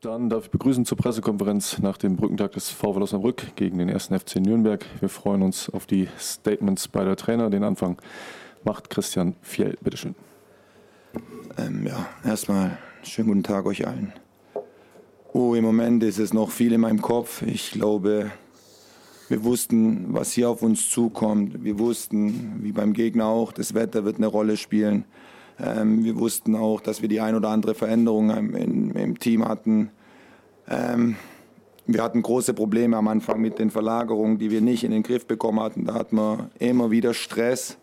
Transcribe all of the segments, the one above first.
Dann darf ich begrüßen zur Pressekonferenz nach dem Brückentag des VfL Osnabrück gegen den 1. FC Nürnberg. Wir freuen uns auf die Statements beider Trainer. Den Anfang macht Christian Fjell. Bitteschön. Ähm, ja, erstmal schönen guten Tag euch allen. Oh, im Moment ist es noch viel in meinem Kopf. Ich glaube, wir wussten, was hier auf uns zukommt. Wir wussten, wie beim Gegner auch, das Wetter wird eine Rolle spielen. Ähm, wir wussten auch, dass wir die ein oder andere Veränderung im, im, im Team hatten. Ähm, wir hatten große Probleme am Anfang mit den Verlagerungen, die wir nicht in den Griff bekommen hatten. Da hatten wir immer wieder Stress.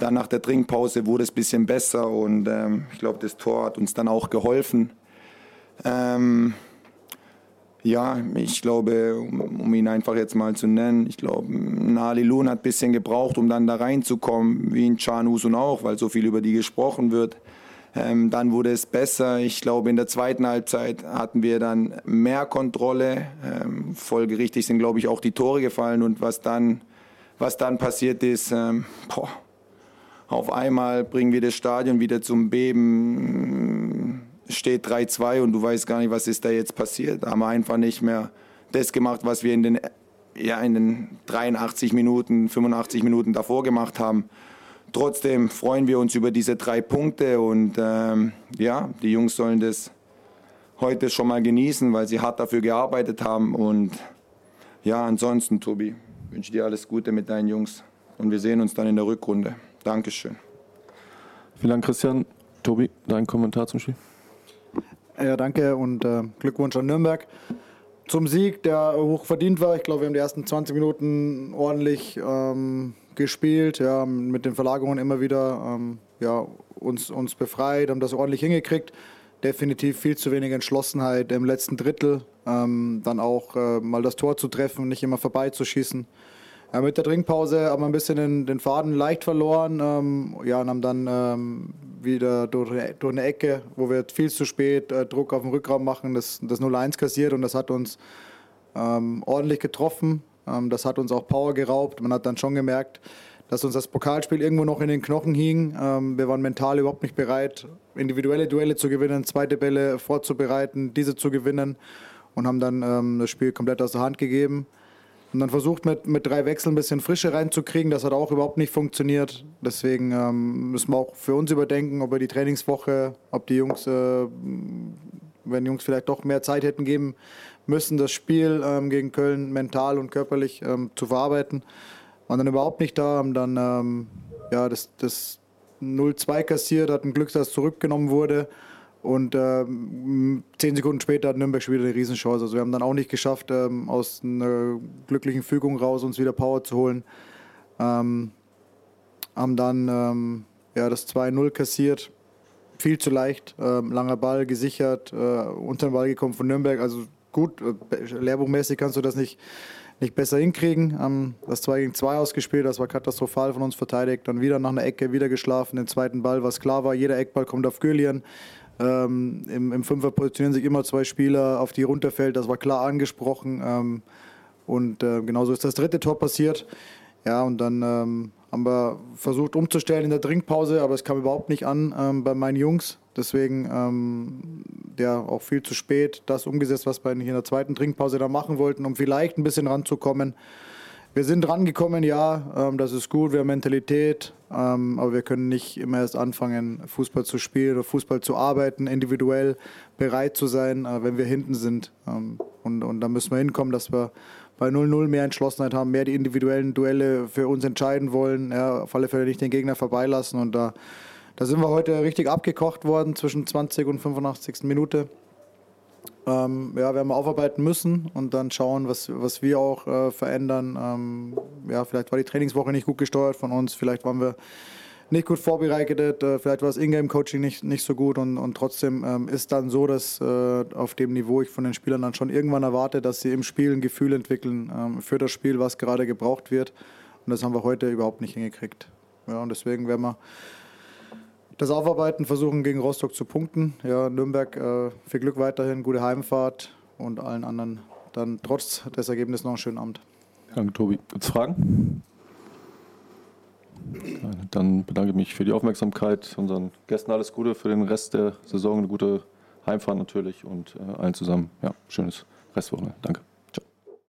Dann nach der Trinkpause wurde es ein bisschen besser und ähm, ich glaube, das Tor hat uns dann auch geholfen. Ähm, ja, ich glaube, um, um, ihn einfach jetzt mal zu nennen, ich glaube, Nali Lun hat ein bisschen gebraucht, um dann da reinzukommen, wie in Can Usun auch, weil so viel über die gesprochen wird. Ähm, dann wurde es besser. Ich glaube, in der zweiten Halbzeit hatten wir dann mehr Kontrolle. Ähm, folgerichtig sind, glaube ich, auch die Tore gefallen. Und was dann, was dann passiert ist, ähm, boah, auf einmal bringen wir das Stadion wieder zum Beben steht 3-2 und du weißt gar nicht, was ist da jetzt passiert. Da haben wir einfach nicht mehr das gemacht, was wir in den, ja, in den 83 Minuten, 85 Minuten davor gemacht haben. Trotzdem freuen wir uns über diese drei Punkte und ähm, ja, die Jungs sollen das heute schon mal genießen, weil sie hart dafür gearbeitet haben. Und ja, ansonsten, Tobi, wünsche dir alles Gute mit deinen Jungs und wir sehen uns dann in der Rückrunde. Dankeschön. Vielen Dank, Christian. Tobi, dein Kommentar zum Spiel? Ja, danke und äh, Glückwunsch an Nürnberg zum Sieg, der hoch verdient war. Ich glaube, wir haben die ersten 20 Minuten ordentlich ähm, gespielt, ja, mit den Verlagerungen immer wieder ähm, ja, uns, uns befreit, haben das ordentlich hingekriegt. Definitiv viel zu wenig Entschlossenheit im letzten Drittel, ähm, dann auch äh, mal das Tor zu treffen, nicht immer vorbeizuschießen. Ja, mit der Trinkpause haben wir ein bisschen den, den Faden leicht verloren ähm, ja, und haben dann ähm, wieder durch, durch, eine Ecke, wo wir viel zu spät äh, Druck auf den Rückraum machen, das, das 0-1 kassiert und das hat uns ähm, ordentlich getroffen. Ähm, das hat uns auch Power geraubt. Man hat dann schon gemerkt, dass uns das Pokalspiel irgendwo noch in den Knochen hing. Ähm, wir waren mental überhaupt nicht bereit, individuelle Duelle zu gewinnen, zweite Bälle vorzubereiten, diese zu gewinnen und haben dann ähm, das Spiel komplett aus der Hand gegeben. Und dann versucht mit, mit drei Wechseln ein bisschen Frische reinzukriegen. Das hat auch überhaupt nicht funktioniert. Deswegen ähm, müssen wir auch für uns überdenken, ob wir die Trainingswoche, ob die Jungs, äh, wenn die Jungs vielleicht doch mehr Zeit hätten geben müssen, das Spiel ähm, gegen Köln mental und körperlich ähm, zu verarbeiten. Waren dann überhaupt nicht da, haben dann ähm, ja, das, das 0-2 kassiert, hatten Glück, dass es zurückgenommen wurde. Und ähm, zehn Sekunden später hat Nürnberg schon wieder eine Riesenchance. Also wir haben dann auch nicht geschafft, ähm, aus einer glücklichen Fügung raus uns wieder Power zu holen. Ähm, haben dann ähm, ja, das 2-0 kassiert. Viel zu leicht. Ähm, langer Ball gesichert, äh, unter den Ball gekommen von Nürnberg. Also gut, äh, lehrbuchmäßig kannst du das nicht, nicht besser hinkriegen. Das 2 gegen 2 ausgespielt, das war katastrophal von uns verteidigt. Dann wieder nach einer Ecke, wieder geschlafen. Den zweiten Ball, was klar war, jeder Eckball kommt auf Gürlian. Ähm, im, Im Fünfer positionieren sich immer zwei Spieler, auf die runterfällt. Das war klar angesprochen. Ähm, und äh, genauso ist das dritte Tor passiert. Ja, und dann ähm, haben wir versucht umzustellen in der Trinkpause, aber es kam überhaupt nicht an ähm, bei meinen Jungs. Deswegen ähm, ja auch viel zu spät das umgesetzt, was wir in der zweiten Trinkpause da machen wollten, um vielleicht ein bisschen ranzukommen. Wir sind rangekommen, ja, ähm, das ist gut, wir haben Mentalität, ähm, aber wir können nicht immer erst anfangen, Fußball zu spielen oder Fußball zu arbeiten, individuell bereit zu sein, äh, wenn wir hinten sind. Ähm, und, und da müssen wir hinkommen, dass wir bei 0-0 mehr Entschlossenheit haben, mehr die individuellen Duelle für uns entscheiden wollen, ja, auf alle Fälle nicht den Gegner vorbeilassen. Und da, da sind wir heute richtig abgekocht worden zwischen 20 und 85. Minute ähm, ja, werden wir aufarbeiten müssen und dann schauen, was, was wir auch äh, verändern. Ähm, ja, vielleicht war die Trainingswoche nicht gut gesteuert von uns, vielleicht waren wir nicht gut vorbereitet, äh, vielleicht war das Ingame-Coaching nicht, nicht so gut und, und trotzdem ähm, ist dann so, dass äh, auf dem Niveau ich von den Spielern dann schon irgendwann erwarte, dass sie im Spiel ein Gefühl entwickeln ähm, für das Spiel, was gerade gebraucht wird. Und das haben wir heute überhaupt nicht hingekriegt. Ja, und deswegen werden wir das Aufarbeiten, versuchen gegen Rostock zu punkten. Ja, Nürnberg, äh, viel Glück weiterhin, gute Heimfahrt und allen anderen dann trotz des Ergebnisses noch einen schönen Abend. Danke, Tobi. Gibt es Fragen? Dann bedanke ich mich für die Aufmerksamkeit. Unseren Gästen alles Gute für den Rest der Saison, eine gute Heimfahren natürlich und äh, allen zusammen, ja, schönes Restwochenende. Danke.